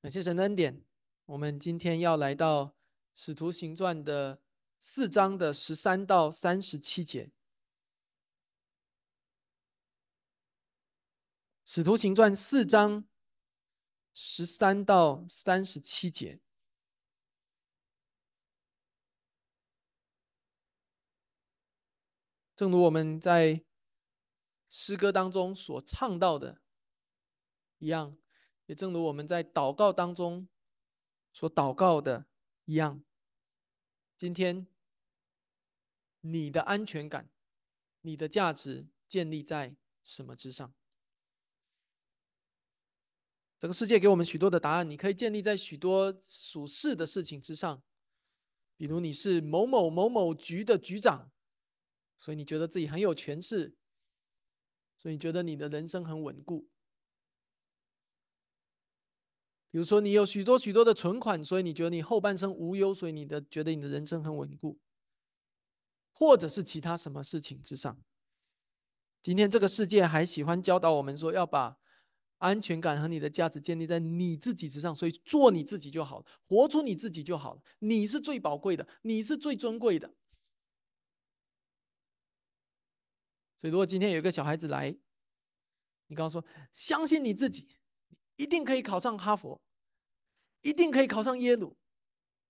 感谢神的恩典，我们今天要来到《使徒行传》的四章的十三到三十七节，《使徒行传》四章十三到三十七节。正如我们在诗歌当中所唱到的一样，也正如我们在祷告当中所祷告的一样，今天你的安全感、你的价值建立在什么之上？这个世界给我们许多的答案，你可以建立在许多属世的事情之上，比如你是某某某某局的局长。所以你觉得自己很有权势，所以你觉得你的人生很稳固。比如说，你有许多许多的存款，所以你觉得你后半生无忧，所以你的觉得你的人生很稳固，或者是其他什么事情之上。今天这个世界还喜欢教导我们说，要把安全感和你的价值建立在你自己之上，所以做你自己就好了，活出你自己就好了。你是最宝贵的，你是最尊贵的。所以，如果今天有一个小孩子来，你刚刚说：“相信你自己，一定可以考上哈佛，一定可以考上耶鲁。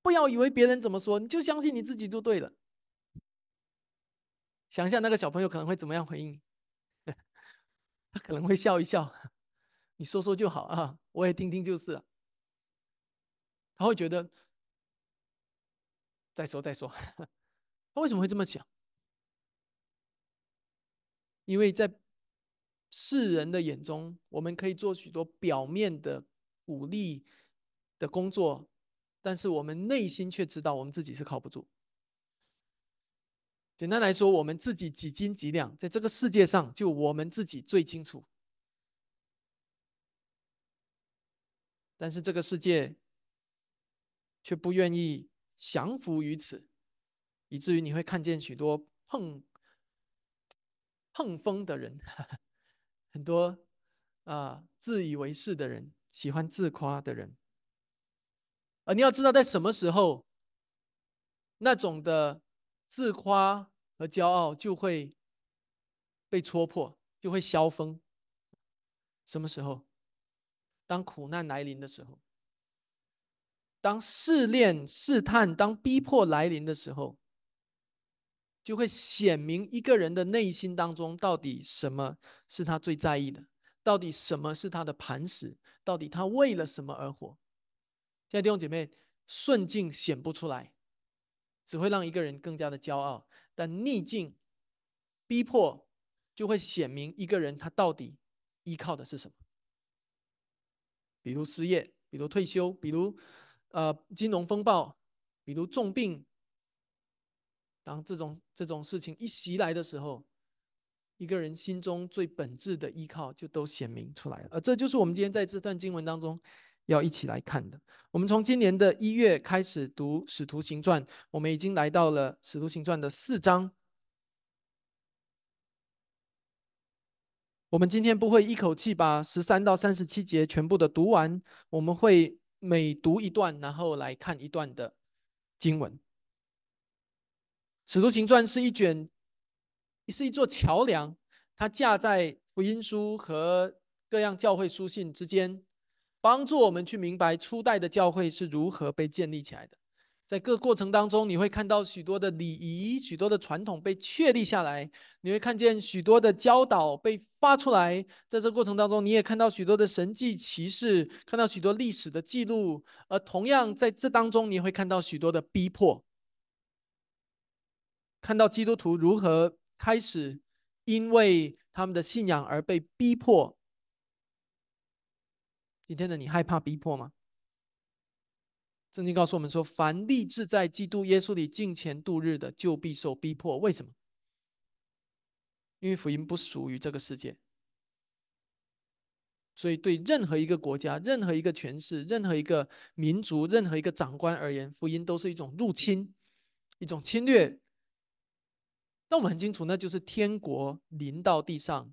不要以为别人怎么说，你就相信你自己就对了。”想一下，那个小朋友可能会怎么样回应你？他可能会笑一笑，你说说就好啊，我也听听就是了。他会觉得再说再说。他为什么会这么想？因为在世人的眼中，我们可以做许多表面的鼓励的工作，但是我们内心却知道我们自己是靠不住。简单来说，我们自己几斤几两，在这个世界上，就我们自己最清楚。但是这个世界却不愿意降服于此，以至于你会看见许多碰。碰风的人，很多啊，自以为是的人，喜欢自夸的人。而你要知道，在什么时候，那种的自夸和骄傲就会被戳破，就会消风。什么时候？当苦难来临的时候，当试炼、试探、当逼迫来临的时候。就会显明一个人的内心当中到底什么是他最在意的，到底什么是他的磐石，到底他为了什么而活。现在弟兄姐妹，顺境显不出来，只会让一个人更加的骄傲；但逆境、逼迫就会显明一个人他到底依靠的是什么。比如失业，比如退休，比如呃金融风暴，比如重病。当这种这种事情一袭来的时候，一个人心中最本质的依靠就都显明出来了。而这就是我们今天在这段经文当中要一起来看的。我们从今年的一月开始读《使徒行传》，我们已经来到了《使徒行传》的四章。我们今天不会一口气把十三到三十七节全部的读完，我们会每读一段，然后来看一段的经文。使徒行传是一卷，是一座桥梁，它架在福音书和各样教会书信之间，帮助我们去明白初代的教会是如何被建立起来的。在各过程当中，你会看到许多的礼仪、许多的传统被确立下来，你会看见许多的教导被发出来。在这过程当中，你也看到许多的神迹奇事，看到许多历史的记录。而同样在这当中，你会看到许多的逼迫。看到基督徒如何开始因为他们的信仰而被逼迫。今天的你害怕逼迫吗？圣经告诉我们说：“凡立志在基督耶稣里敬虔度日的，就必受逼迫。”为什么？因为福音不属于这个世界，所以对任何一个国家、任何一个权势、任何一个民族、任何一个长官而言，福音都是一种入侵，一种侵略。那我们很清楚，那就是天国临到地上，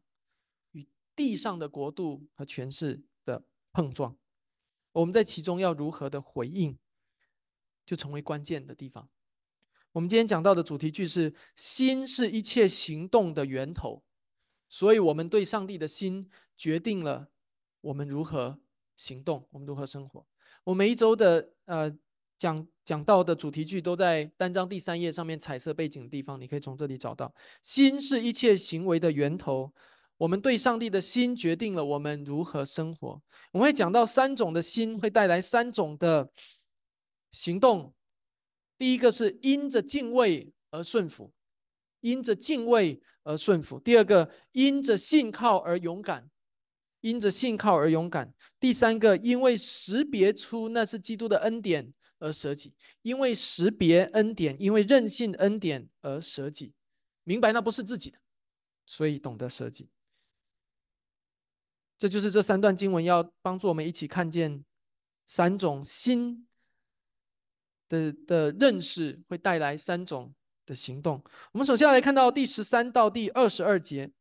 与地上的国度和权势的碰撞。我们在其中要如何的回应，就成为关键的地方。我们今天讲到的主题句是“心是一切行动的源头”，所以我们对上帝的心决定了我们如何行动，我们如何生活。我每一周的呃。讲讲到的主题句都在单章第三页上面彩色背景的地方，你可以从这里找到。心是一切行为的源头，我们对上帝的心决定了我们如何生活。我们会讲到三种的心会带来三种的行动。第一个是因着敬畏而顺服，因着敬畏而顺服；第二个因着信靠而勇敢。因着信靠而勇敢。第三个，因为识别出那是基督的恩典而舍己；因为识别恩典，因为任性恩典而舍己。明白那不是自己的，所以懂得舍己。这就是这三段经文要帮助我们一起看见三种心的的认识会带来三种的行动。我们首先来看到第十三到第二十二节。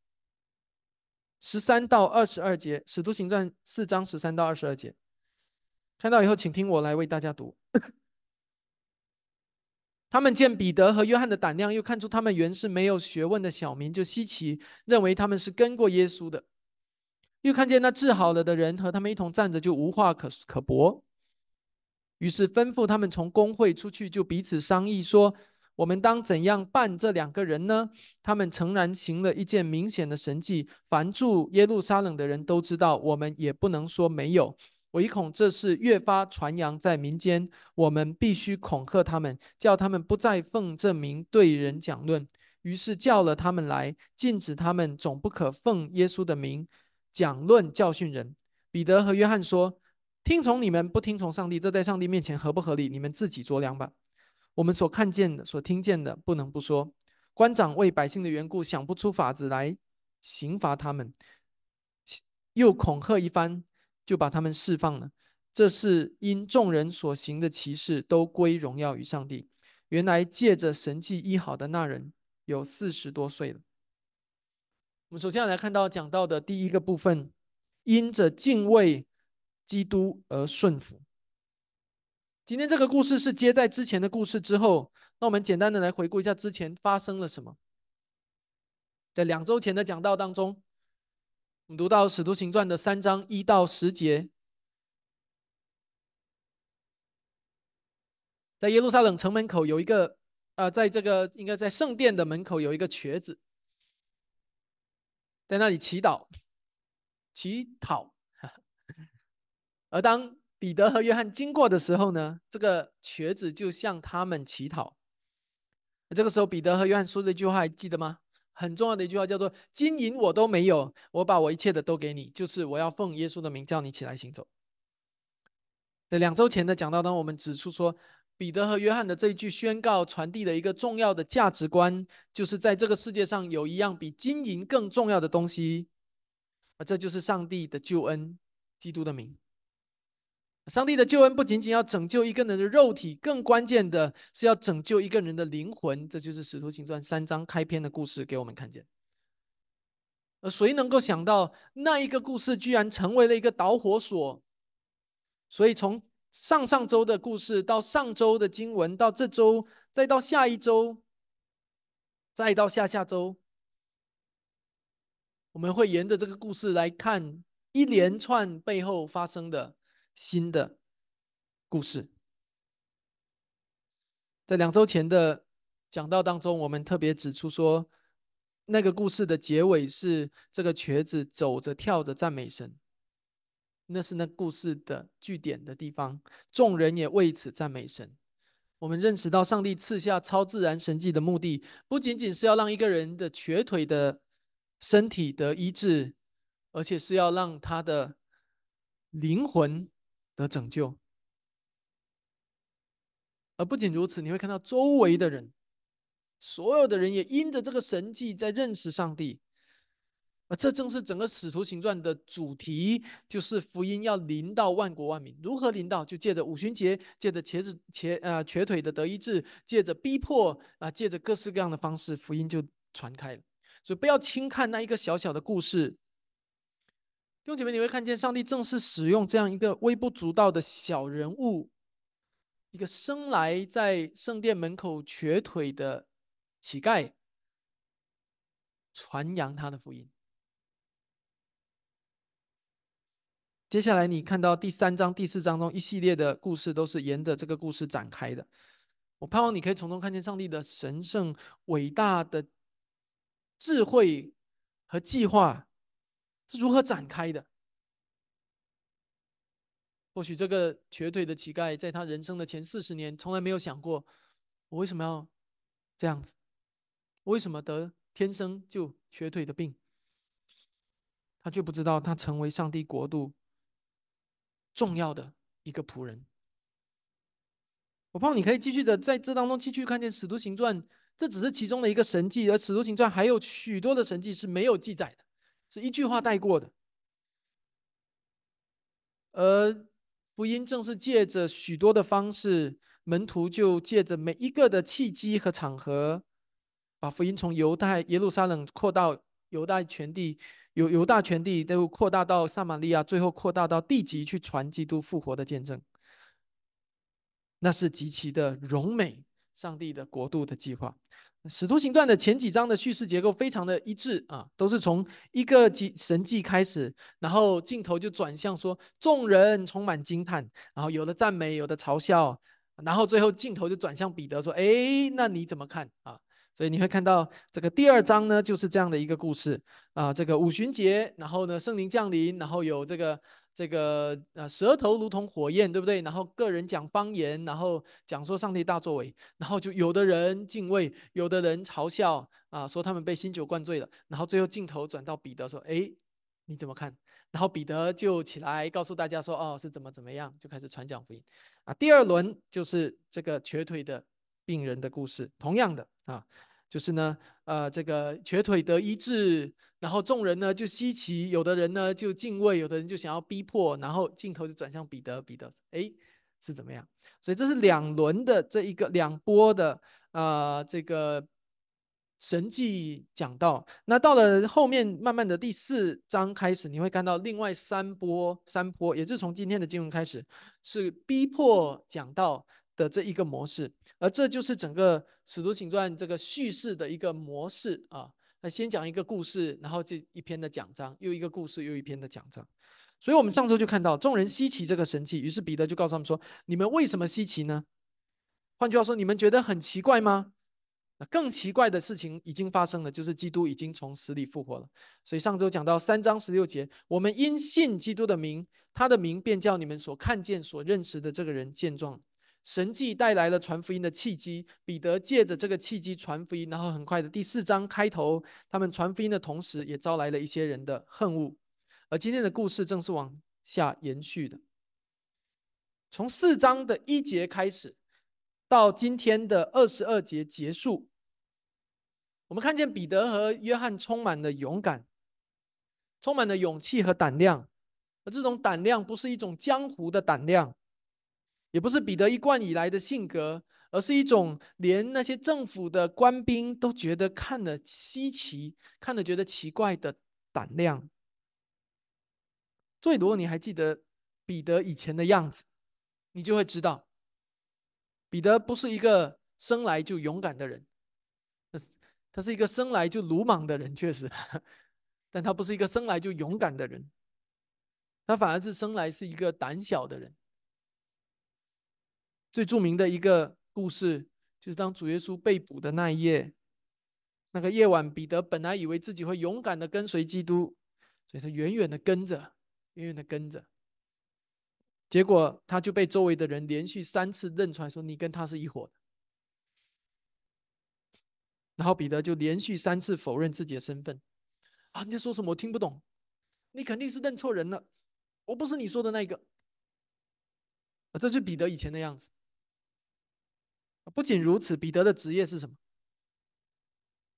十三到二十二节，《使徒行传》四章十三到二十二节，看到以后，请听我来为大家读。他们见彼得和约翰的胆量，又看出他们原是没有学问的小民，就稀奇，认为他们是跟过耶稣的。又看见那治好了的人和他们一同站着，就无话可可驳。于是吩咐他们从公会出去，就彼此商议说。我们当怎样办这两个人呢？他们诚然行了一件明显的神迹，凡住耶路撒冷的人都知道。我们也不能说没有，唯恐这事越发传扬在民间。我们必须恐吓他们，叫他们不再奉这名对人讲论。于是叫了他们来，禁止他们总不可奉耶稣的名讲论教训人。彼得和约翰说：“听从你们，不听从上帝，这在上帝面前合不合理？你们自己酌量吧。”我们所看见的、所听见的，不能不说。官长为百姓的缘故，想不出法子来刑罚他们，又恐吓一番，就把他们释放了。这是因众人所行的奇事，都归荣耀于上帝。原来借着神迹医好的那人，有四十多岁了。我们首先来看到讲到的第一个部分，因着敬畏基督而顺服。今天这个故事是接在之前的故事之后，那我们简单的来回顾一下之前发生了什么。在两周前的讲道当中，我们读到《使徒行传》的三章一到十节，在耶路撒冷城门口有一个，呃，在这个应该在圣殿的门口有一个瘸子，在那里祈祷、乞讨，而当。彼得和约翰经过的时候呢，这个瘸子就向他们乞讨。这个时候，彼得和约翰说的一句话还记得吗？很重要的一句话叫做：“金银我都没有，我把我一切的都给你，就是我要奉耶稣的名叫你起来行走。”在两周前的讲道当中，我们指出说，彼得和约翰的这一句宣告传递了一个重要的价值观，就是在这个世界上有一样比金银更重要的东西，啊这就是上帝的救恩，基督的名。上帝的救恩不仅仅要拯救一个人的肉体，更关键的是要拯救一个人的灵魂。这就是《使徒行传》三章开篇的故事给我们看见。而谁能够想到，那一个故事居然成为了一个导火索？所以从上上周的故事到上周的经文，到这周，再到下一周，再到下下周，我们会沿着这个故事来看一连串背后发生的。新的故事，在两周前的讲道当中，我们特别指出说，那个故事的结尾是这个瘸子走着跳着赞美神，那是那故事的据点的地方，众人也为此赞美神。我们认识到，上帝赐下超自然神迹的目的，不仅仅是要让一个人的瘸腿的身体得医治，而且是要让他的灵魂。的拯救，而不仅如此，你会看到周围的人，所有的人也因着这个神迹在认识上帝，而这正是整个使徒行传的主题，就是福音要临到万国万民。如何临到？就借着五旬节，借着瘸子瘸呃瘸腿的得医治，借着逼迫啊，借着各式各样的方式，福音就传开了。所以不要轻看那一个小小的故事。弟兄姐妹，你会看见上帝正是使用这样一个微不足道的小人物，一个生来在圣殿门口瘸腿的乞丐，传扬他的福音。接下来你看到第三章、第四章中一系列的故事，都是沿着这个故事展开的。我盼望你可以从中看见上帝的神圣、伟大的智慧和计划。是如何展开的？或许这个瘸腿的乞丐，在他人生的前四十年，从来没有想过，我为什么要这样子？我为什么得天生就瘸腿的病？他却不知道，他成为上帝国度重要的一个仆人。我盼望你可以继续的在这当中继续看见《使徒行传》，这只是其中的一个神迹，而《使徒行传》还有许多的神迹是没有记载的。是一句话带过的，而福音正是借着许多的方式，门徒就借着每一个的契机和场合，把福音从犹太耶路撒冷扩到犹大全地，犹犹大全地都扩大到撒玛利亚，最后扩大到地极去传基督复活的见证。那是极其的荣美，上帝的国度的计划。使徒行传的前几章的叙事结构非常的一致啊，都是从一个神神迹开始，然后镜头就转向说众人充满惊叹，然后有的赞美，有的嘲笑，然后最后镜头就转向彼得说：“哎，那你怎么看啊？”所以你会看到这个第二章呢，就是这样的一个故事啊，这个五旬节，然后呢圣灵降临，然后有这个。这个呃，舌头如同火焰，对不对？然后个人讲方言，然后讲说上帝大作为，然后就有的人敬畏，有的人嘲笑啊，说他们被新酒灌醉了。然后最后镜头转到彼得说：“哎，你怎么看？”然后彼得就起来告诉大家说：“哦，是怎么怎么样？”就开始传讲福音啊。第二轮就是这个瘸腿的病人的故事，同样的啊。就是呢，呃，这个瘸腿得医治，然后众人呢就稀奇，有的人呢就敬畏，有的人就想要逼迫，然后镜头就转向彼得，彼得，哎，是怎么样？所以这是两轮的这一个两波的，呃，这个神迹讲到。那到了后面，慢慢的第四章开始，你会看到另外三波三波，也就是从今天的经文开始，是逼迫讲到。的这一个模式，而这就是整个《使徒行传》这个叙事的一个模式啊。那先讲一个故事，然后这一篇的讲章，又一个故事，又一篇的讲章。所以，我们上周就看到众人稀奇这个神器，于是彼得就告诉他们说：“你们为什么稀奇呢？换句话说，你们觉得很奇怪吗？那更奇怪的事情已经发生了，就是基督已经从死里复活了。所以上周讲到三章十六节，我们因信基督的名，他的名便叫你们所看见、所认识的这个人见状。”神迹带来了传福音的契机，彼得借着这个契机传福音，然后很快的第四章开头，他们传福音的同时，也招来了一些人的恨恶。而今天的故事正是往下延续的，从四章的一节开始，到今天的二十二节结束，我们看见彼得和约翰充满了勇敢，充满了勇气和胆量，而这种胆量不是一种江湖的胆量。也不是彼得一贯以来的性格，而是一种连那些政府的官兵都觉得看了稀奇、看了觉得奇怪的胆量。所以，如果你还记得彼得以前的样子，你就会知道，彼得不是一个生来就勇敢的人，他是他是一个生来就鲁莽的人，确实，但他不是一个生来就勇敢的人，他反而是生来是一个胆小的人。最著名的一个故事，就是当主耶稣被捕的那一夜，那个夜晚，彼得本来以为自己会勇敢的跟随基督，所以他远远的跟着，远远的跟着。结果他就被周围的人连续三次认出来，说你跟他是一伙的。然后彼得就连续三次否认自己的身份。啊，你在说什么？我听不懂。你肯定是认错人了，我不是你说的那个。啊，这是彼得以前的样子。不仅如此，彼得的职业是什么？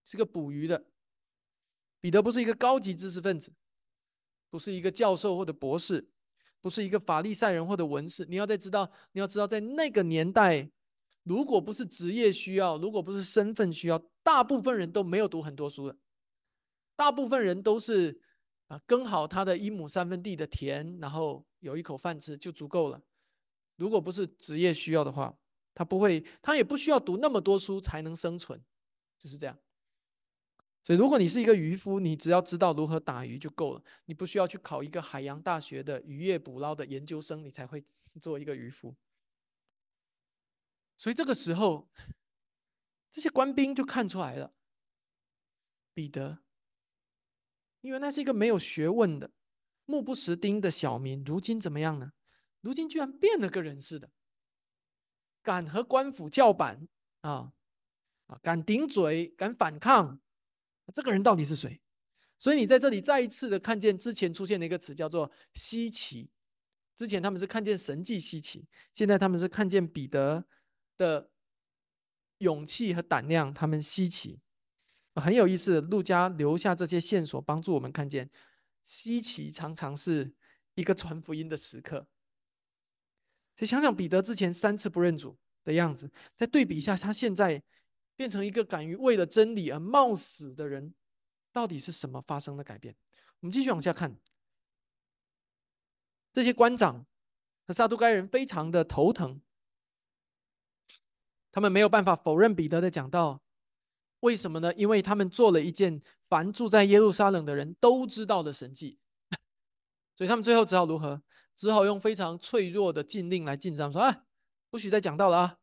是个捕鱼的。彼得不是一个高级知识分子，不是一个教授或者博士，不是一个法利赛人或者文士。你要再知道，你要知道，在那个年代，如果不是职业需要，如果不是身份需要，大部分人都没有读很多书的。大部分人都是啊，耕好他的一亩三分地的田，然后有一口饭吃就足够了。如果不是职业需要的话，他不会，他也不需要读那么多书才能生存，就是这样。所以，如果你是一个渔夫，你只要知道如何打鱼就够了，你不需要去考一个海洋大学的渔业捕捞的研究生，你才会做一个渔夫。所以这个时候，这些官兵就看出来了，彼得，因为那是一个没有学问的、目不识丁的小民，如今怎么样呢？如今居然变了个人似的，敢和官府叫板啊啊，敢顶嘴，敢反抗。这个人到底是谁？所以你在这里再一次的看见之前出现的一个词，叫做稀奇。之前他们是看见神迹稀奇，现在他们是看见彼得的勇气和胆量，他们稀奇，很有意思。陆家留下这些线索，帮助我们看见稀奇常常是一个传福音的时刻。所以想想彼得之前三次不认主的样子，再对比一下他现在。变成一个敢于为了真理而冒死的人，到底是什么发生的改变？我们继续往下看。这些官长和撒都该人非常的头疼，他们没有办法否认彼得的讲道。为什么呢？因为他们做了一件凡住在耶路撒冷的人都知道的神迹，所以他们最后只好如何？只好用非常脆弱的禁令来禁止他们说：“啊，不许再讲道了啊，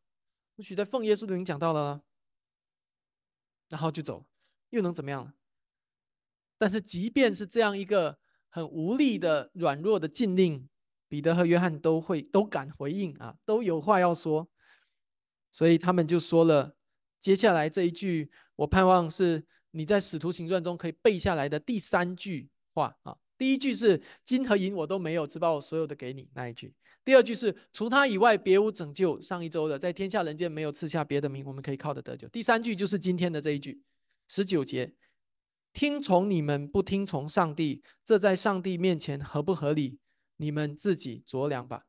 不许再奉耶稣的名讲道了。”然后就走，又能怎么样呢？但是即便是这样一个很无力的、软弱的禁令，彼得和约翰都会都敢回应啊，都有话要说。所以他们就说了接下来这一句，我盼望是你在使徒行传中可以背下来的第三句话啊。第一句是金和银我都没有，只把我所有的给你那一句。第二句是除他以外别无拯救。上一周的在天下人间没有赐下别的名，我们可以靠得得救。第三句就是今天的这一句，十九节，听从你们不听从上帝，这在上帝面前合不合理？你们自己酌量吧。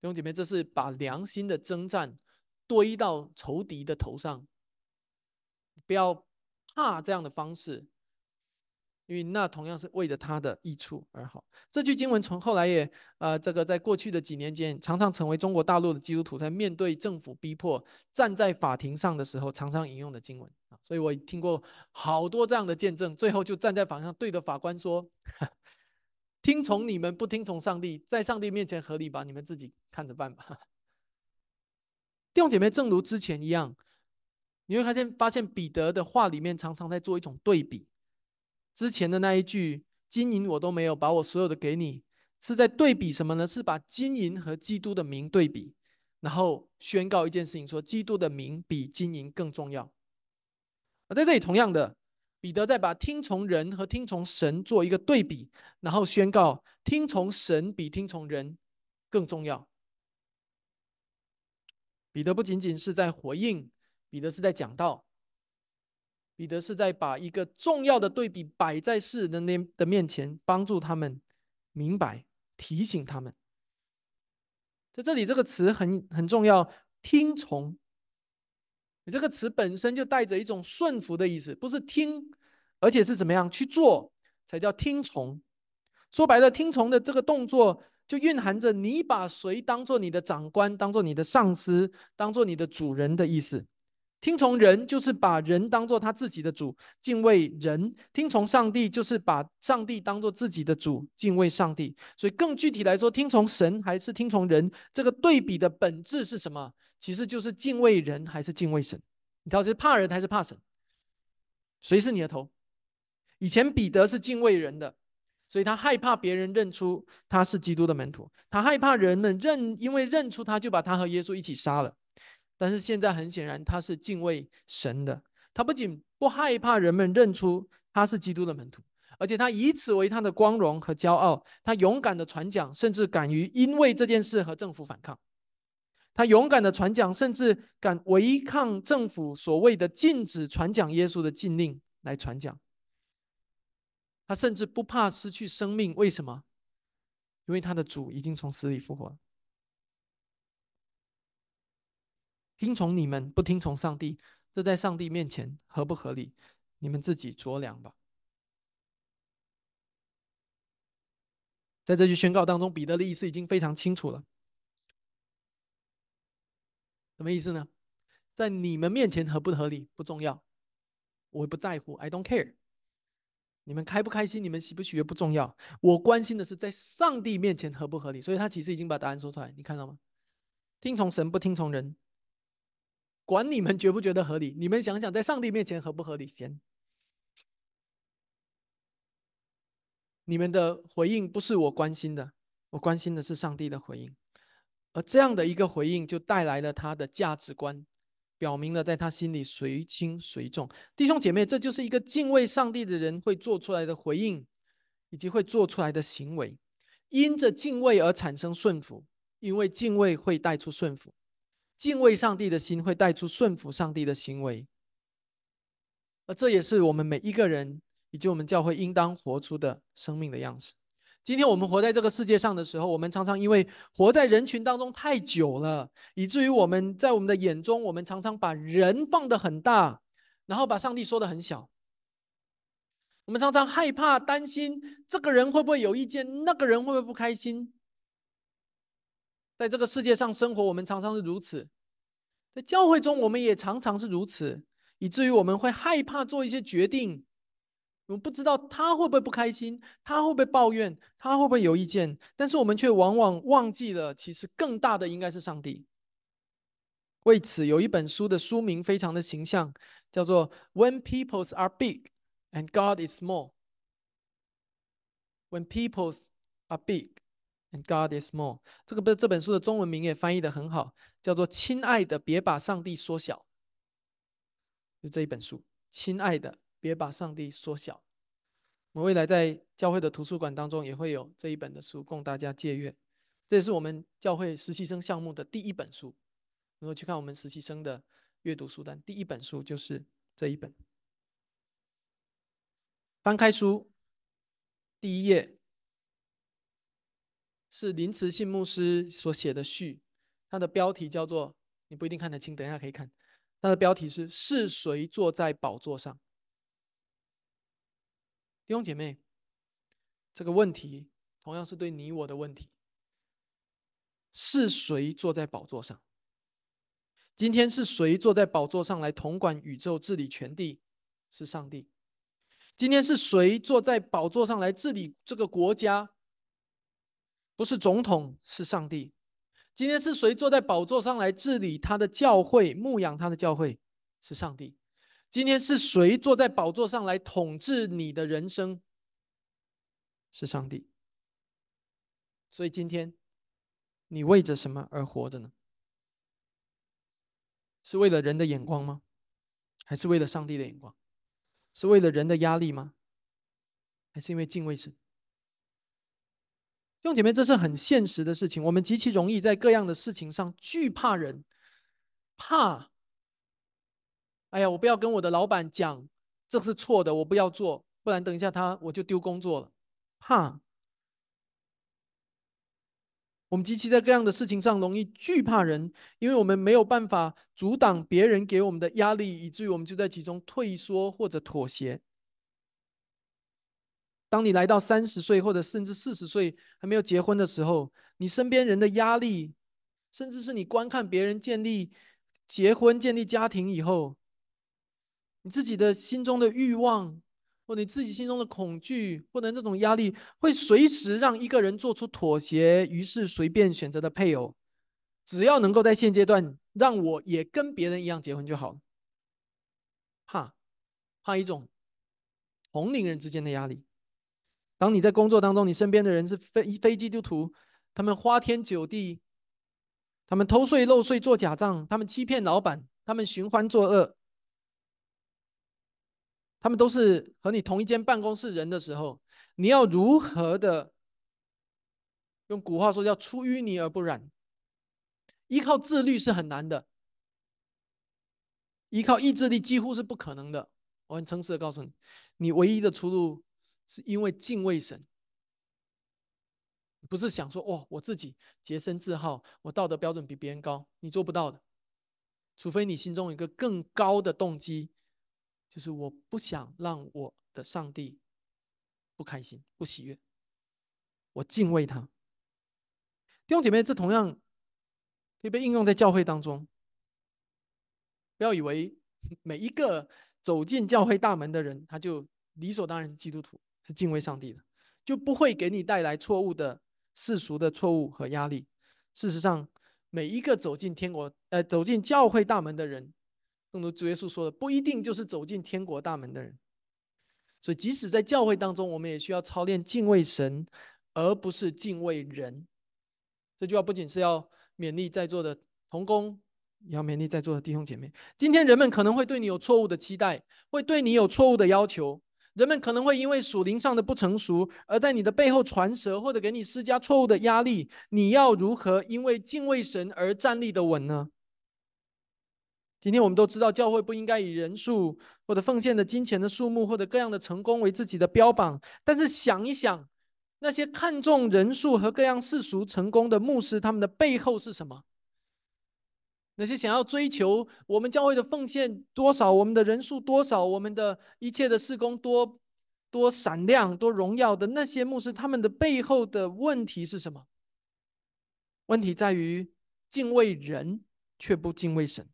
弟兄姐妹，这是把良心的征战堆到仇敌的头上，不要怕这样的方式。因为那同样是为了他的益处而好。这句经文从后来也，呃，这个在过去的几年间，常常成为中国大陆的基督徒在面对政府逼迫、站在法庭上的时候常常引用的经文啊。所以我听过好多这样的见证，最后就站在法庭上对着法官说：“ 听从你们，不听从上帝，在上帝面前合理吧？你们自己看着办吧。”弟兄姐妹，正如之前一样，你会发现，发现彼得的话里面常常在做一种对比。之前的那一句“金银我都没有，把我所有的给你”，是在对比什么呢？是把金银和基督的名对比，然后宣告一件事情：说基督的名比金银更重要。而在这里，同样的，彼得在把听从人和听从神做一个对比，然后宣告听从神比听从人更重要。彼得不仅仅是在回应，彼得是在讲道。彼得是在把一个重要的对比摆在世人的的面前，帮助他们明白，提醒他们。在这里，这个词很很重要，听从。你这个词本身就带着一种顺服的意思，不是听，而且是怎么样去做才叫听从。说白了，听从的这个动作就蕴含着你把谁当做你的长官，当做你的上司，当做你的主人的意思。听从人就是把人当做他自己的主，敬畏人；听从上帝就是把上帝当做自己的主，敬畏上帝。所以更具体来说，听从神还是听从人，这个对比的本质是什么？其实就是敬畏人还是敬畏神。你到底是怕人还是怕神？谁是你的头？以前彼得是敬畏人的，所以他害怕别人认出他是基督的门徒，他害怕人们认，因为认出他就把他和耶稣一起杀了。但是现在很显然，他是敬畏神的。他不仅不害怕人们认出他是基督的门徒，而且他以此为他的光荣和骄傲。他勇敢的传讲，甚至敢于因为这件事和政府反抗。他勇敢的传讲，甚至敢违抗政府所谓的禁止传讲耶稣的禁令来传讲。他甚至不怕失去生命，为什么？因为他的主已经从死里复活。听从你们不听从上帝，这在上帝面前合不合理？你们自己酌量吧。在这句宣告当中，彼得的意思已经非常清楚了。什么意思呢？在你们面前合不合理不重要，我不在乎，I don't care。你们开不开心，你们喜不喜悦不重要，我关心的是在上帝面前合不合理。所以他其实已经把答案说出来，你看到吗？听从神不听从人，管你们觉不觉得合理，你们想想在上帝面前合不合理先。你们的回应不是我关心的，我关心的是上帝的回应。而这样的一个回应，就带来了他的价值观，表明了在他心里谁轻谁重。弟兄姐妹，这就是一个敬畏上帝的人会做出来的回应，以及会做出来的行为。因着敬畏而产生顺服，因为敬畏会带出顺服。敬畏上帝的心会带出顺服上帝的行为。而这也是我们每一个人以及我们教会应当活出的生命的样式。今天我们活在这个世界上的时候，我们常常因为活在人群当中太久了，以至于我们在我们的眼中，我们常常把人放得很大，然后把上帝说得很小。我们常常害怕、担心这个人会不会有意见，那个人会不会不开心。在这个世界上生活，我们常常是如此；在教会中，我们也常常是如此，以至于我们会害怕做一些决定。我们不知道他会不会不开心，他会不会抱怨，他会不会有意见，但是我们却往往忘记了，其实更大的应该是上帝。为此，有一本书的书名非常的形象，叫做《When Peoples Are Big and God Is Small》。When Peoples Are Big God Is Small，这个不是这本书的中文名也翻译的很好，叫做“亲爱的，别把上帝缩小”。就这一本书，“亲爱的”。别把上帝缩小。我们未来在教会的图书馆当中也会有这一本的书供大家借阅。这也是我们教会实习生项目的第一本书。如果去看我们实习生的阅读书单，第一本书就是这一本。翻开书，第一页是林慈信牧师所写的序，它的标题叫做“你不一定看得清，等一下可以看”。它的标题是“是谁坐在宝座上”。弟兄姐妹，这个问题同样是对你我的问题：是谁坐在宝座上？今天是谁坐在宝座上来统管宇宙、治理全地？是上帝。今天是谁坐在宝座上来治理这个国家？不是总统，是上帝。今天是谁坐在宝座上来治理他的教会、牧养他的教会？是上帝。今天是谁坐在宝座上来统治你的人生？是上帝。所以今天，你为着什么而活着呢？是为了人的眼光吗？还是为了上帝的眼光？是为了人的压力吗？还是因为敬畏神？弟兄姐妹，这是很现实的事情。我们极其容易在各样的事情上惧怕人，怕。哎呀，我不要跟我的老板讲，这是错的，我不要做，不然等一下他我就丢工作了。怕，我们极其在各样的事情上容易惧怕人，因为我们没有办法阻挡别人给我们的压力，以至于我们就在其中退缩或者妥协。当你来到三十岁或者甚至四十岁还没有结婚的时候，你身边人的压力，甚至是你观看别人建立结婚、建立家庭以后。你自己的心中的欲望，或你自己心中的恐惧，或者这种压力，会随时让一个人做出妥协，于是随便选择的配偶，只要能够在现阶段让我也跟别人一样结婚就好了。怕，怕一种同龄人之间的压力。当你在工作当中，你身边的人是非非基督徒，他们花天酒地，他们偷税漏税做假账，他们欺骗老板，他们寻欢作恶。他们都是和你同一间办公室人的时候，你要如何的用古话说叫出淤泥而不染？依靠自律是很难的，依靠意志力几乎是不可能的。我很诚实的告诉你，你唯一的出路是因为敬畏神，不是想说哦，我自己洁身自好，我道德标准比别人高，你做不到的，除非你心中有一个更高的动机。就是我不想让我的上帝不开心、不喜悦，我敬畏他。弟兄姐妹，这同样可以被应用在教会当中。不要以为 每一个走进教会大门的人，他就理所当然是基督徒，是敬畏上帝的，就不会给你带来错误的世俗的错误和压力。事实上，每一个走进天国，呃，走进教会大门的人，正如主耶稣说的，不一定就是走进天国大门的人。所以，即使在教会当中，我们也需要操练敬畏神，而不是敬畏人。这句话不仅是要勉励在座的同工。也要勉励在座的弟兄姐妹，今天人们可能会对你有错误的期待，会对你有错误的要求。人们可能会因为属灵上的不成熟，而在你的背后传舌，或者给你施加错误的压力。你要如何因为敬畏神而站立的稳呢？今天我们都知道，教会不应该以人数或者奉献的金钱的数目或者各样的成功为自己的标榜。但是想一想，那些看重人数和各样世俗成功的牧师，他们的背后是什么？那些想要追求我们教会的奉献多少，我们的人数多少，我们的一切的事工多多闪亮、多荣耀的那些牧师，他们的背后的问题是什么？问题在于敬畏人却不敬畏神，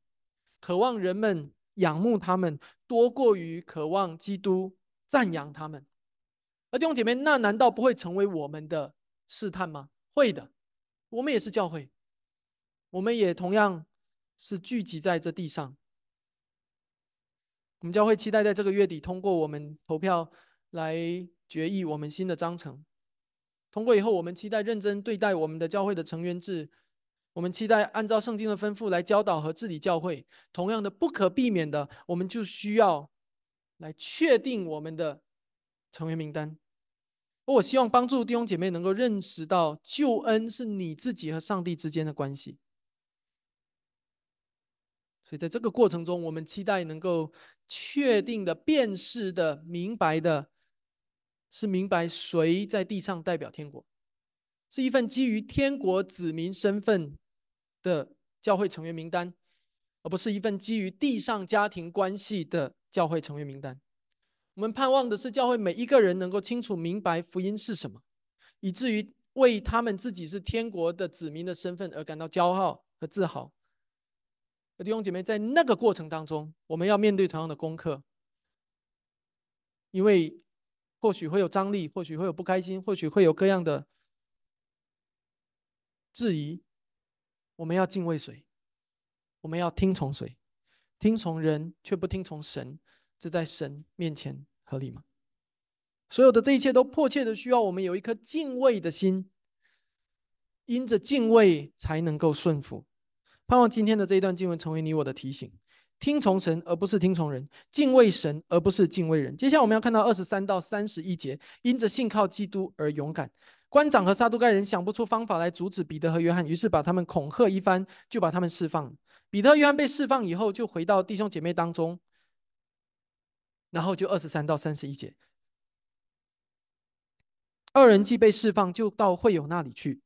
渴望人们仰慕他们多过于渴望基督赞扬他们。而弟兄姐妹，那难道不会成为我们的试探吗？会的，我们也是教会，我们也同样。是聚集在这地上。我们将会期待在这个月底通过我们投票来决议我们新的章程。通过以后，我们期待认真对待我们的教会的成员制。我们期待按照圣经的吩咐来教导和治理教会。同样的，不可避免的，我们就需要来确定我们的成员名单。我希望帮助弟兄姐妹能够认识到，救恩是你自己和上帝之间的关系。所以，在这个过程中，我们期待能够确定的、辨识的、明白的，是明白谁在地上代表天国，是一份基于天国子民身份的教会成员名单，而不是一份基于地上家庭关系的教会成员名单。我们盼望的是，教会每一个人能够清楚明白福音是什么，以至于为他们自己是天国的子民的身份而感到骄傲和自豪。弟兄姐妹，在那个过程当中，我们要面对同样的功课，因为或许会有张力，或许会有不开心，或许会有各样的质疑。我们要敬畏谁？我们要听从谁？听从人却不听从神，这在神面前合理吗？所有的这一切都迫切的需要我们有一颗敬畏的心，因着敬畏才能够顺服。盼望今天的这一段经文成为你我的提醒：听从神而不是听从人，敬畏神而不是敬畏人。接下来我们要看到二十三到三十一节，因着信靠基督而勇敢。官长和撒都该人想不出方法来阻止彼得和约翰，于是把他们恐吓一番，就把他们释放。彼得、约翰被释放以后，就回到弟兄姐妹当中，然后就二十三到三十一节，二人既被释放，就到会友那里去。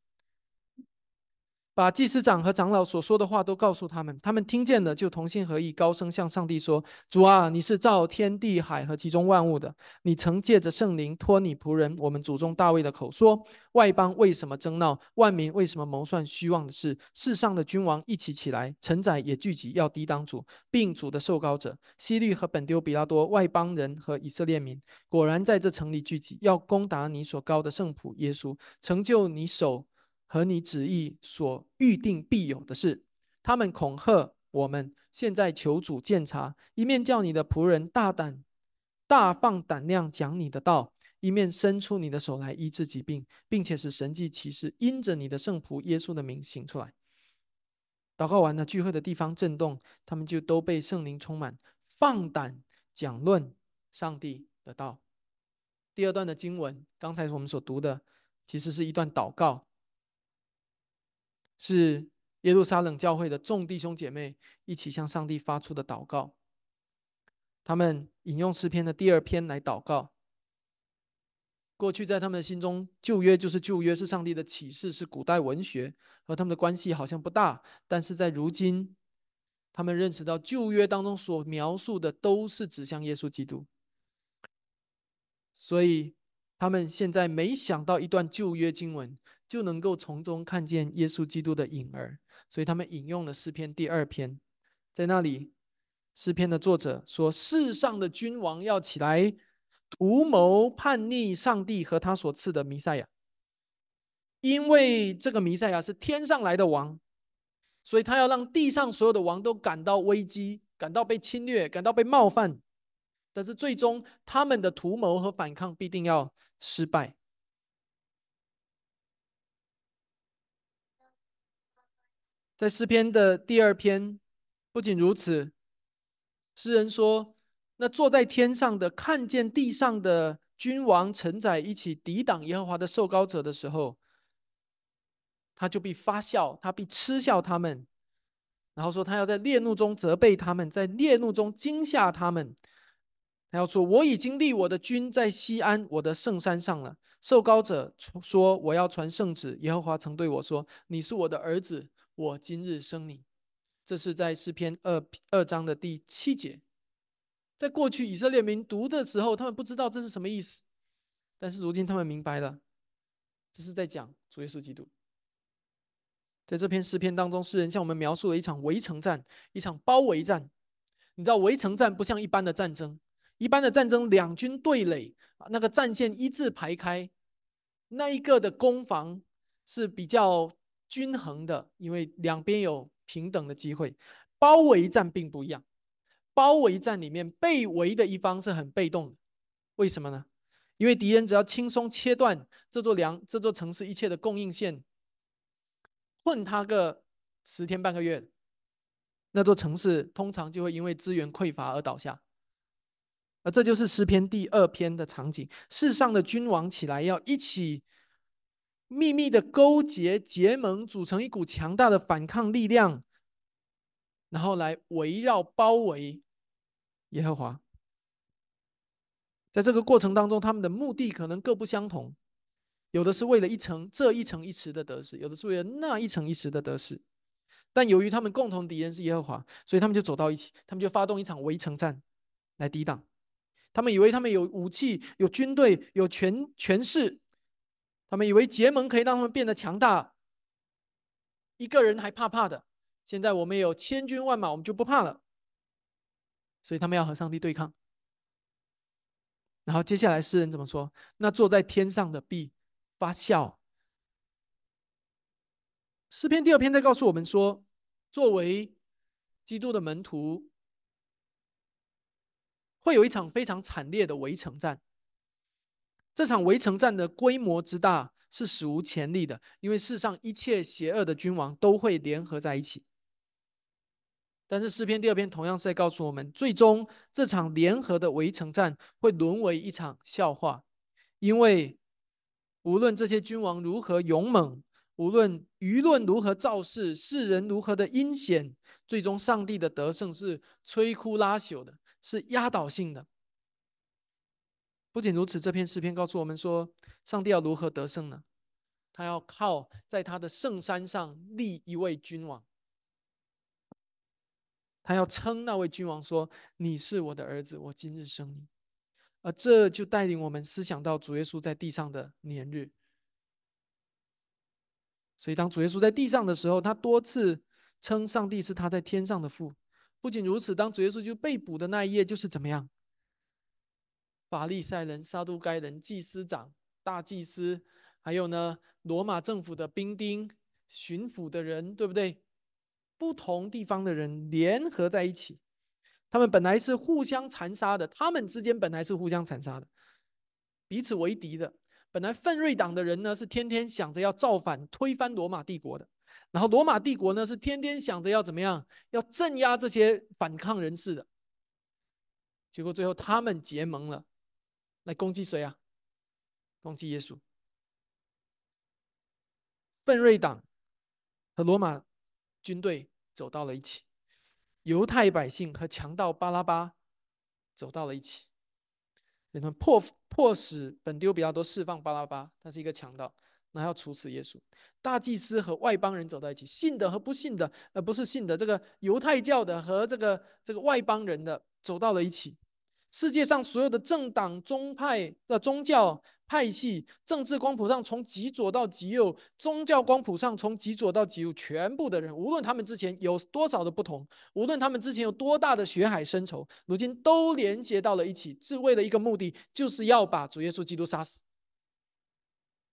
把祭司长和长老所说的话都告诉他们，他们听见了，就同心合意，高声向上帝说：“主啊，你是造天地海和其中万物的，你曾借着圣灵托你仆人我们祖宗大卫的口说：外邦为什么争闹？万民为什么谋算虚妄的事？世上的君王一起起来，臣宰也聚集，要抵挡主，并主的受膏者西律和本丢比拉多，外邦人和以色列民，果然在这城里聚集，要攻打你所高的圣仆耶稣，成就你手。”和你旨意所预定必有的事，他们恐吓我们。现在求主鉴察，一面叫你的仆人大胆、大放胆量讲你的道，一面伸出你的手来医治疾病，并且使神迹奇事因着你的圣仆耶稣的名行出来。祷告完了，聚会的地方震动，他们就都被圣灵充满，放胆讲论上帝的道。第二段的经文，刚才我们所读的，其实是一段祷告。是耶路撒冷教会的众弟兄姐妹一起向上帝发出的祷告。他们引用诗篇的第二篇来祷告。过去在他们的心中，旧约就是旧约，是上帝的启示，是古代文学，和他们的关系好像不大。但是在如今，他们认识到旧约当中所描述的都是指向耶稣基督，所以他们现在没想到一段旧约经文就能够从中看见耶稣基督的影儿，所以他们引用了诗篇第二篇，在那里诗篇的作者说：“世上的君王要起来图谋叛逆上帝和他所赐的弥赛亚，因为这个弥赛亚是天上来的王。”所以他要让地上所有的王都感到危机，感到被侵略，感到被冒犯。但是最终，他们的图谋和反抗必定要失败。在诗篇的第二篇，不仅如此，诗人说：“那坐在天上的看见地上的君王承载一起抵挡耶和华的受膏者的时候。”他就必发笑，他必嗤笑他们，然后说他要在烈怒中责备他们，在烈怒中惊吓他们。他要说：“我已经立我的君在西安，我的圣山上了。”受膏者说：“我要传圣旨。”耶和华曾对我说：“你是我的儿子，我今日生你。”这是在诗篇二二章的第七节。在过去以色列民读的时候，他们不知道这是什么意思，但是如今他们明白了，这是在讲主耶稣基督。在这篇诗篇当中，诗人向我们描述了一场围城战，一场包围战。你知道，围城战不像一般的战争，一般的战争两军对垒，那个战线一字排开，那一个的攻防是比较均衡的，因为两边有平等的机会。包围战并不一样，包围战里面被围的一方是很被动的，为什么呢？因为敌人只要轻松切断这座梁、这座城市一切的供应线。混他个十天半个月，那座城市通常就会因为资源匮乏而倒下。而这就是诗篇第二篇的场景：世上的君王起来，要一起秘密的勾结结盟，组成一股强大的反抗力量，然后来围绕包围耶和华。在这个过程当中，他们的目的可能各不相同。有的是为了一层这一层一时的得势，有的是为了那一层一时的得势。但由于他们共同敌人是耶和华，所以他们就走到一起，他们就发动一场围城战来抵挡。他们以为他们有武器、有军队、有权权势，他们以为结盟可以让他们变得强大。一个人还怕怕的，现在我们有千军万马，我们就不怕了。所以他们要和上帝对抗。然后接下来诗人怎么说？那坐在天上的必。发笑。诗篇第二篇在告诉我们说，作为基督的门徒，会有一场非常惨烈的围城战。这场围城战的规模之大是史无前例的，因为世上一切邪恶的君王都会联合在一起。但是诗篇第二篇同样是在告诉我们，最终这场联合的围城战会沦为一场笑话，因为。无论这些君王如何勇猛，无论舆论如何造势，世人如何的阴险，最终上帝的得胜是摧枯拉朽的，是压倒性的。不仅如此，这篇诗篇告诉我们说，上帝要如何得胜呢？他要靠在他的圣山上立一位君王，他要称那位君王说：“你是我的儿子，我今日生你。”而这就带领我们思想到主耶稣在地上的年日。所以，当主耶稣在地上的时候，他多次称上帝是他在天上的父。不仅如此，当主耶稣就被捕的那一夜，就是怎么样？法利赛人、撒都该人、祭司长、大祭司，还有呢，罗马政府的兵丁、巡抚的人，对不对？不同地方的人联合在一起。他们本来是互相残杀的，他们之间本来是互相残杀的，彼此为敌的。本来奋锐党的人呢，是天天想着要造反、推翻罗马帝国的；然后罗马帝国呢，是天天想着要怎么样，要镇压这些反抗人士的。结果最后他们结盟了，来攻击谁啊？攻击耶稣。奋锐党和罗马军队走到了一起。犹太百姓和强盗巴拉巴走到了一起，他们迫迫使本丢比拉多释放巴拉巴，他是一个强盗，那要处死耶稣。大祭司和外邦人走在一起，信的和不信的，呃，不是信的，这个犹太教的和这个这个外邦人的走到了一起。世界上所有的政党、宗派的宗教派系、政治光谱上，从极左到极右；宗教光谱上，从极左到极右，全部的人，无论他们之前有多少的不同，无论他们之前有多大的血海深仇，如今都连接到了一起，只为了一个目的，就是要把主耶稣基督杀死。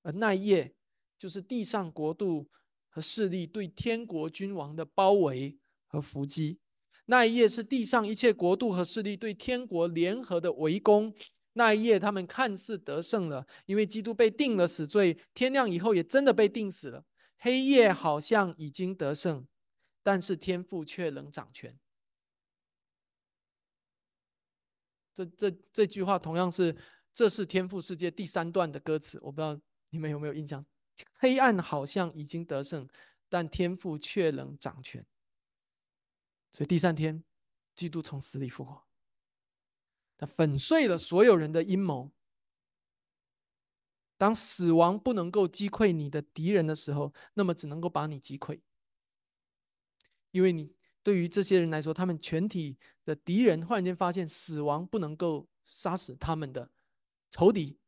而那一夜，就是地上国度和势力对天国君王的包围和伏击。那一夜是地上一切国度和势力对天国联合的围攻。那一夜，他们看似得胜了，因为基督被定了死罪。天亮以后，也真的被定死了。黑夜好像已经得胜，但是天父却能掌权。这这这句话同样是，这是天赋世界第三段的歌词。我不知道你们有没有印象？黑暗好像已经得胜，但天赋却能掌权。所以第三天，基督从死里复活，他粉碎了所有人的阴谋。当死亡不能够击溃你的敌人的时候，那么只能够把你击溃，因为你对于这些人来说，他们全体的敌人忽然间发现死亡不能够杀死他们的仇敌，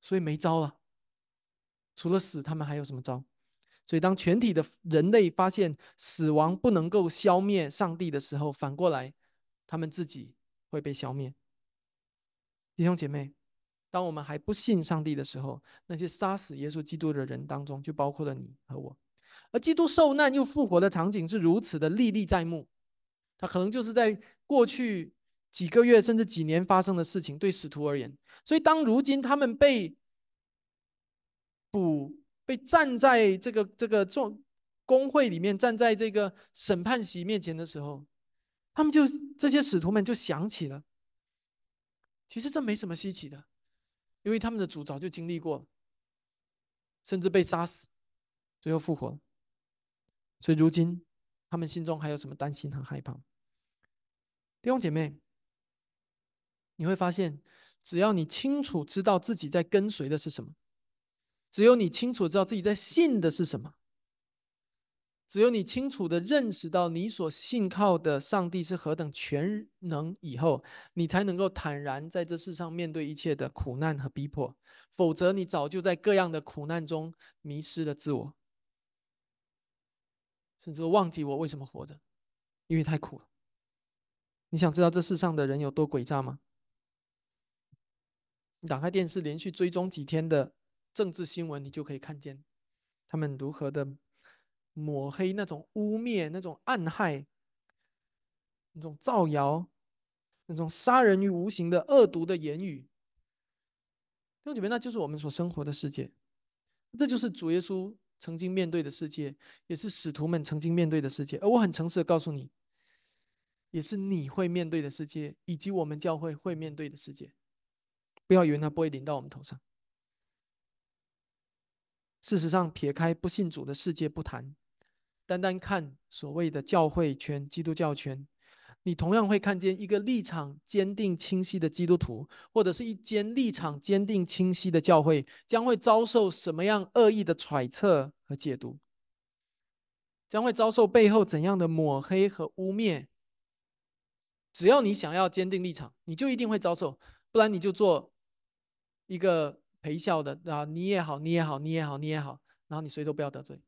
所以没招了。除了死，他们还有什么招？所以，当全体的人类发现死亡不能够消灭上帝的时候，反过来，他们自己会被消灭。弟兄姐妹，当我们还不信上帝的时候，那些杀死耶稣基督的人当中，就包括了你和我。而基督受难又复活的场景是如此的历历在目，他可能就是在过去几个月甚至几年发生的事情，对使徒而言。所以，当如今他们被捕。被站在这个这个众工会里面，站在这个审判席面前的时候，他们就这些使徒们就想起了，其实这没什么稀奇的，因为他们的主早就经历过，甚至被杀死，最后复活，所以如今他们心中还有什么担心和害怕？弟兄姐妹，你会发现，只要你清楚知道自己在跟随的是什么。只有你清楚知道自己在信的是什么，只有你清楚的认识到你所信靠的上帝是何等全能以后，你才能够坦然在这世上面对一切的苦难和逼迫。否则，你早就在各样的苦难中迷失了自我，甚至忘记我为什么活着，因为太苦了。你想知道这世上的人有多诡诈吗？你打开电视，连续追踪几天的。政治新闻，你就可以看见他们如何的抹黑、那种污蔑、那种暗害、那种造谣、那种杀人于无形的恶毒的言语。弟兄姐妹，那就是我们所生活的世界，这就是主耶稣曾经面对的世界，也是使徒们曾经面对的世界。而我很诚实的告诉你，也是你会面对的世界，以及我们教会会面对的世界。不要以为它不会临到我们头上。事实上，撇开不信主的世界不谈，单单看所谓的教会圈、基督教圈，你同样会看见一个立场坚定清晰的基督徒，或者是一间立场坚定清晰的教会，将会遭受什么样恶意的揣测和解读，将会遭受背后怎样的抹黑和污蔑。只要你想要坚定立场，你就一定会遭受，不然你就做一个。陪笑的啊，你也好，你也好，你也好，你也好，然后你谁都不要得罪。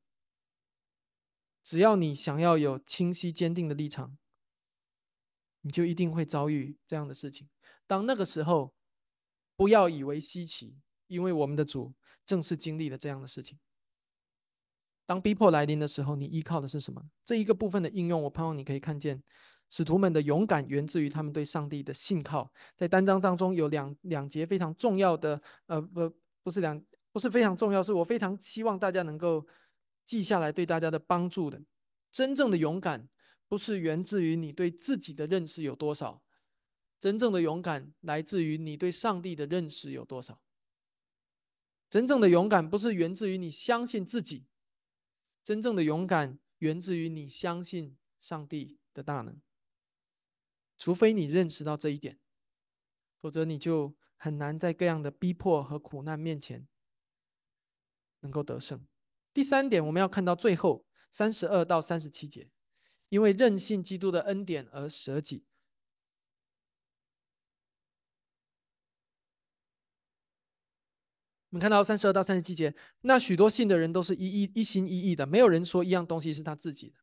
只要你想要有清晰坚定的立场，你就一定会遭遇这样的事情。当那个时候，不要以为稀奇，因为我们的主正是经历了这样的事情。当逼迫来临的时候，你依靠的是什么？这一个部分的应用，我盼望你可以看见。使徒们的勇敢源自于他们对上帝的信靠。在单章当中有两两节非常重要的，呃，不，不是两，不是非常重要，是我非常希望大家能够记下来，对大家的帮助的。真正的勇敢不是源自于你对自己的认识有多少，真正的勇敢来自于你对上帝的认识有多少。真正的勇敢不是源自于你相信自己，真正的勇敢源自于你相信上帝的大能。除非你认识到这一点，否则你就很难在各样的逼迫和苦难面前能够得胜。第三点，我们要看到最后三十二到三十七节，因为任性基督的恩典而舍己。我们看到三十二到三十七节，那许多信的人都是一一一心一意的，没有人说一样东西是他自己的，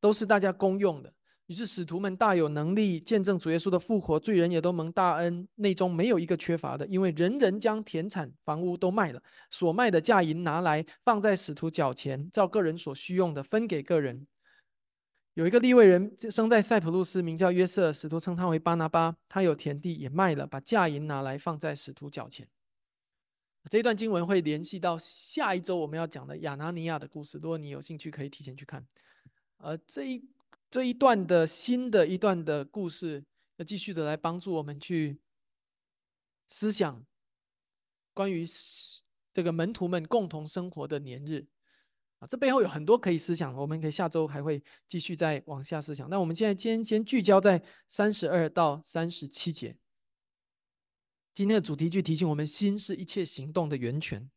都是大家公用的。于是使徒们大有能力见证主耶稣的复活，罪人也都蒙大恩，内中没有一个缺乏的，因为人人将田产房屋都卖了，所卖的价银拿来放在使徒脚前，照个人所需用的分给个人。有一个利未人生在塞浦路斯，名叫约瑟，使徒称他为巴拿巴，他有田地也卖了，把价银拿来放在使徒脚前。这一段经文会联系到下一周我们要讲的亚拿尼亚的故事，如果你有兴趣，可以提前去看。呃，这一。这一段的新的一段的故事，要继续的来帮助我们去思想关于这个门徒们共同生活的年日啊，这背后有很多可以思想，我们可以下周还会继续再往下思想。那我们现在先先聚焦在三十二到三十七节。今天的主题句提醒我们：心是一切行动的源泉。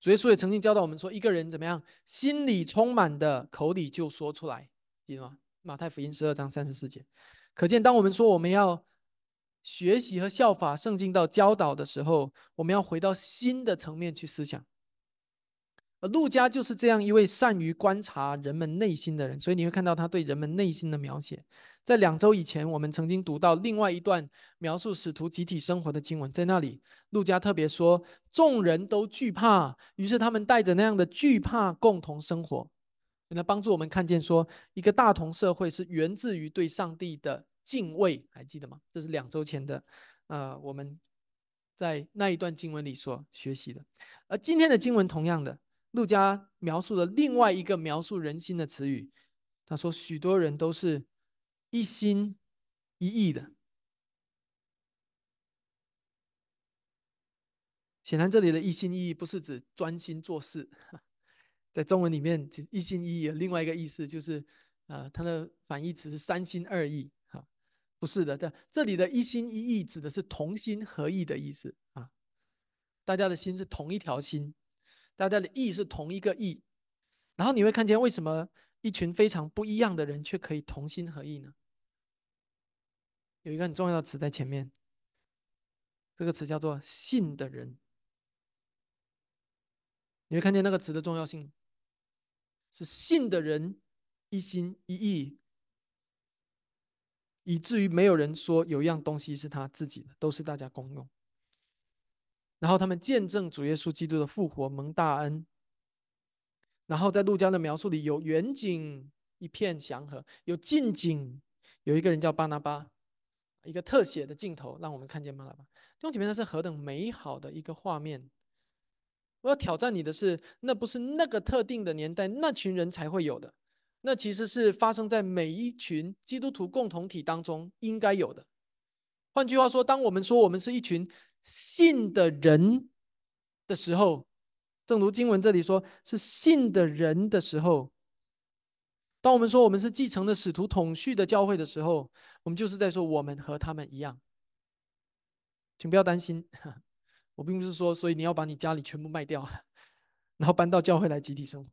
主耶稣也曾经教导我们说，一个人怎么样，心里充满的，口里就说出来。记得吗？马太福音十二章三十四节，可见当我们说我们要学习和效法圣经到教导的时候，我们要回到新的层面去思想。而路加就是这样一位善于观察人们内心的人，所以你会看到他对人们内心的描写。在两周以前，我们曾经读到另外一段描述使徒集体生活的经文，在那里，路加特别说，众人都惧怕，于是他们带着那样的惧怕共同生活。来帮助我们看见，说一个大同社会是源自于对上帝的敬畏，还记得吗？这是两周前的，呃，我们在那一段经文里所学习的。而今天的经文同样的，路加描述了另外一个描述人心的词语，他说许多人都是一心一意的。显然，这里的一心一意不是指专心做事。在中文里面，其实一心一意，另外一个意思就是，呃，它的反义词是三心二意，哈，不是的，这这里的一心一意指的是同心合意的意思啊，大家的心是同一条心，大家的意是同一个意，然后你会看见为什么一群非常不一样的人却可以同心合意呢？有一个很重要的词在前面，这个词叫做“信的人”，你会看见那个词的重要性。是信的人一心一意，以至于没有人说有一样东西是他自己的，都是大家公用。然后他们见证主耶稣基督的复活，蒙大恩。然后在路加的描述里，有远景一片祥和，有近景有一个人叫巴拿巴，一个特写的镜头让我们看见巴拿巴。弟兄姐妹，那是何等美好的一个画面！我要挑战你的是，那不是那个特定的年代那群人才会有的，那其实是发生在每一群基督徒共同体当中应该有的。换句话说，当我们说我们是一群信的人的时候，正如经文这里说是信的人的时候，当我们说我们是继承了使徒统序的教会的时候，我们就是在说我们和他们一样，请不要担心。我并不是说，所以你要把你家里全部卖掉，然后搬到教会来集体生活，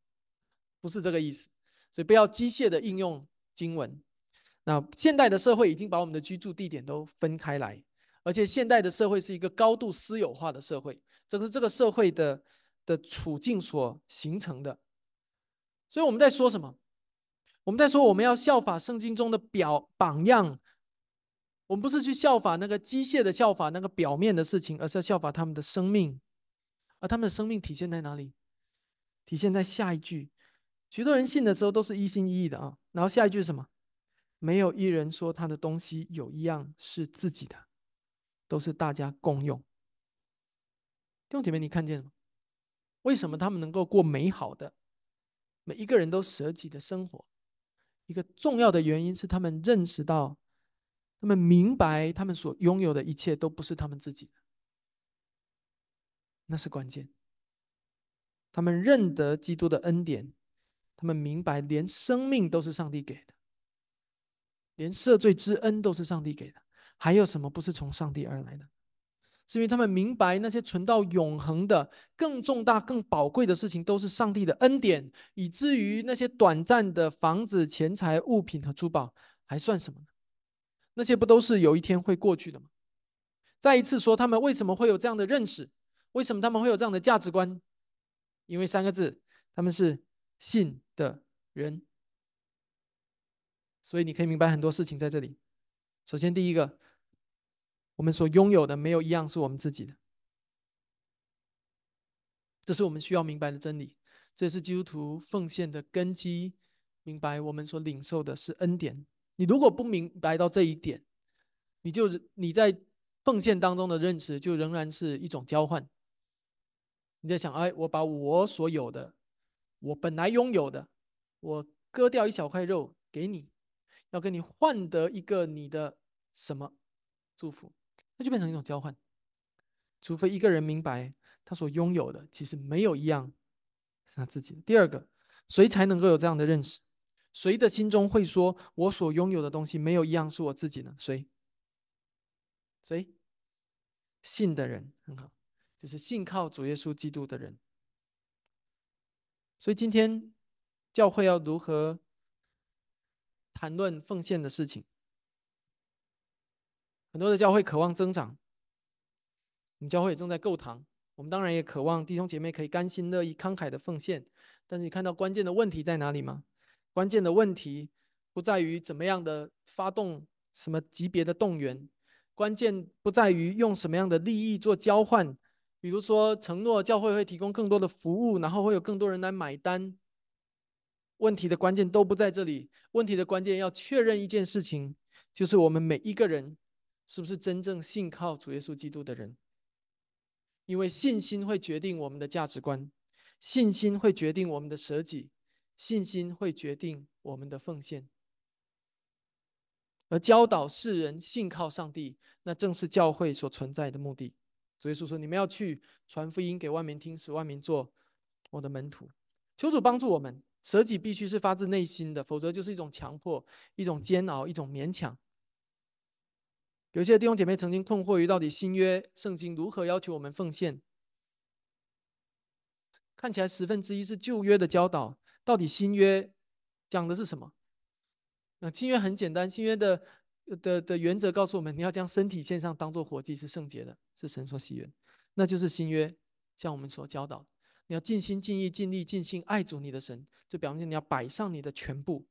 不是这个意思。所以不要机械的应用经文。那现代的社会已经把我们的居住地点都分开来，而且现代的社会是一个高度私有化的社会，这是这个社会的的处境所形成的。所以我们在说什么？我们在说我们要效法圣经中的表榜样。我们不是去效法那个机械的效法那个表面的事情，而是要效法他们的生命。而他们的生命体现在哪里？体现在下一句：许多人信的时候都是一心一意的啊。然后下一句是什么？没有一人说他的东西有一样是自己的，都是大家共用。弟兄姐妹，你看见了吗？为什么他们能够过美好的每一个人都舍己的生活？一个重要的原因是他们认识到。他们明白，他们所拥有的一切都不是他们自己的，那是关键。他们认得基督的恩典，他们明白，连生命都是上帝给的，连赦罪之恩都是上帝给的，还有什么不是从上帝而来的？是因为他们明白那些存到永恒的、更重大、更宝贵的事情，都是上帝的恩典，以至于那些短暂的房子、钱财、物品和珠宝还算什么呢？那些不都是有一天会过去的吗？再一次说，他们为什么会有这样的认识？为什么他们会有这样的价值观？因为三个字，他们是信的人。所以你可以明白很多事情在这里。首先，第一个，我们所拥有的没有一样是我们自己的，这是我们需要明白的真理。这是基督徒奉献的根基。明白我们所领受的是恩典。你如果不明白到这一点，你就你在奉献当中的认识就仍然是一种交换。你在想，哎，我把我所有的，我本来拥有的，我割掉一小块肉给你。要跟你换得一个你的什么祝福，那就变成一种交换。除非一个人明白他所拥有的其实没有一样是他自己的。第二个，谁才能够有这样的认识？谁的心中会说我所拥有的东西没有一样是我自己呢？谁？谁？信的人很好，就是信靠主耶稣基督的人。所以今天教会要如何？谈论奉献的事情，很多的教会渴望增长。我们教会也正在购堂，我们当然也渴望弟兄姐妹可以甘心乐意、慷慨的奉献。但是你看到关键的问题在哪里吗？关键的问题不在于怎么样的发动什么级别的动员，关键不在于用什么样的利益做交换，比如说承诺教会会提供更多的服务，然后会有更多人来买单。问题的关键都不在这里，问题的关键要确认一件事情，就是我们每一个人是不是真正信靠主耶稣基督的人。因为信心会决定我们的价值观，信心会决定我们的舍己，信心会决定我们的奉献。而教导世人信靠上帝，那正是教会所存在的目的。主耶稣说：“你们要去传福音给万民听，使万民做我的门徒。”求主帮助我们。舍己必须是发自内心的，否则就是一种强迫、一种煎熬、一种勉强。有些弟兄姐妹曾经困惑于，到底新约圣经如何要求我们奉献？看起来十分之一是旧约的教导，到底新约讲的是什么？那新约很简单，新约的的的原则告诉我们，你要将身体献上，当做活祭，是圣洁的，是神所喜悦，那就是新约向我们所教导。你要尽心尽意尽力尽心爱主你的神，就表明你要摆上你的全部。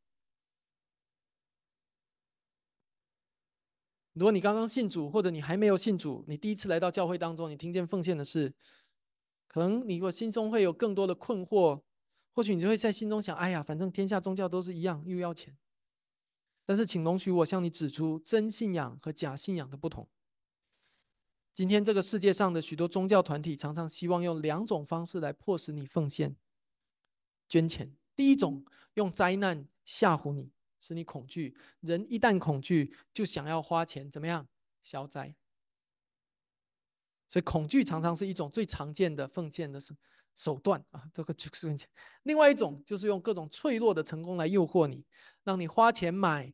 如果你刚刚信主，或者你还没有信主，你第一次来到教会当中，你听见奉献的事，可能你我心中会有更多的困惑，或许你就会在心中想：哎呀，反正天下宗教都是一样，又要钱。但是，请容许我向你指出真信仰和假信仰的不同。今天这个世界上的许多宗教团体常常希望用两种方式来迫使你奉献、捐钱。第一种用灾难吓唬你，使你恐惧。人一旦恐惧，就想要花钱，怎么样消灾？所以恐惧常常是一种最常见的奉献的手手段啊。这个就是 另外一种，就是用各种脆弱的成功来诱惑你，让你花钱买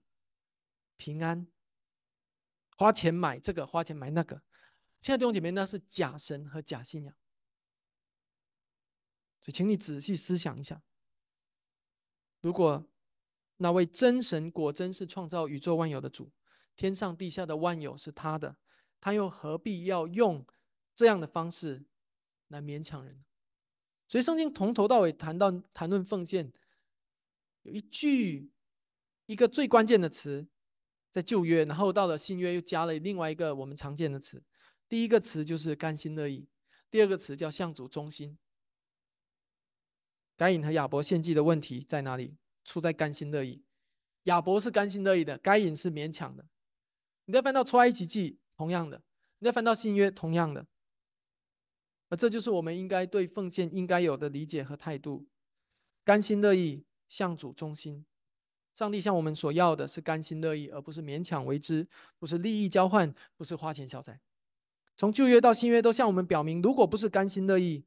平安，花钱买这个，花钱买那个。亲爱的弟兄姐妹，那是假神和假信仰，所以请你仔细思想一下：如果那位真神果真是创造宇宙万有的主，天上地下的万有是他的，他又何必要用这样的方式来勉强人？所以圣经从头到尾谈到谈论奉献，有一句一个最关键的词在旧约，然后到了新约又加了另外一个我们常见的词。第一个词就是甘心乐意，第二个词叫向主忠心。该隐和亚伯献祭的问题在哪里？出在甘心乐意。亚伯是甘心乐意的，该隐是勉强的。你再翻到出埃及记，同样的；你再翻到新约，同样的。而这就是我们应该对奉献应该有的理解和态度：甘心乐意，向主忠心。上帝向我们所要的是甘心乐意，而不是勉强为之，不是利益交换，不是花钱消灾。从旧约到新约都向我们表明，如果不是甘心乐意，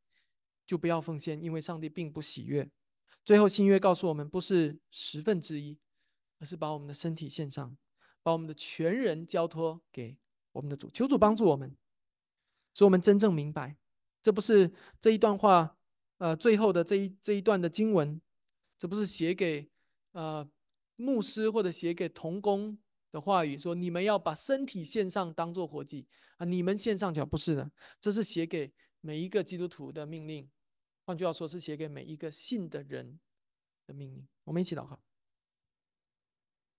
就不要奉献，因为上帝并不喜悦。最后新约告诉我们，不是十分之一，而是把我们的身体献上，把我们的全人交托给我们的主。求主帮助我们。使我们真正明白，这不是这一段话，呃，最后的这一这一段的经文，这不是写给呃牧师或者写给童工的话语，说你们要把身体献上当做活祭啊，你们献上脚不是的，这是写给每一个基督徒的命令。换句话说，是写给每一个信的人的命令。我们一起祷告。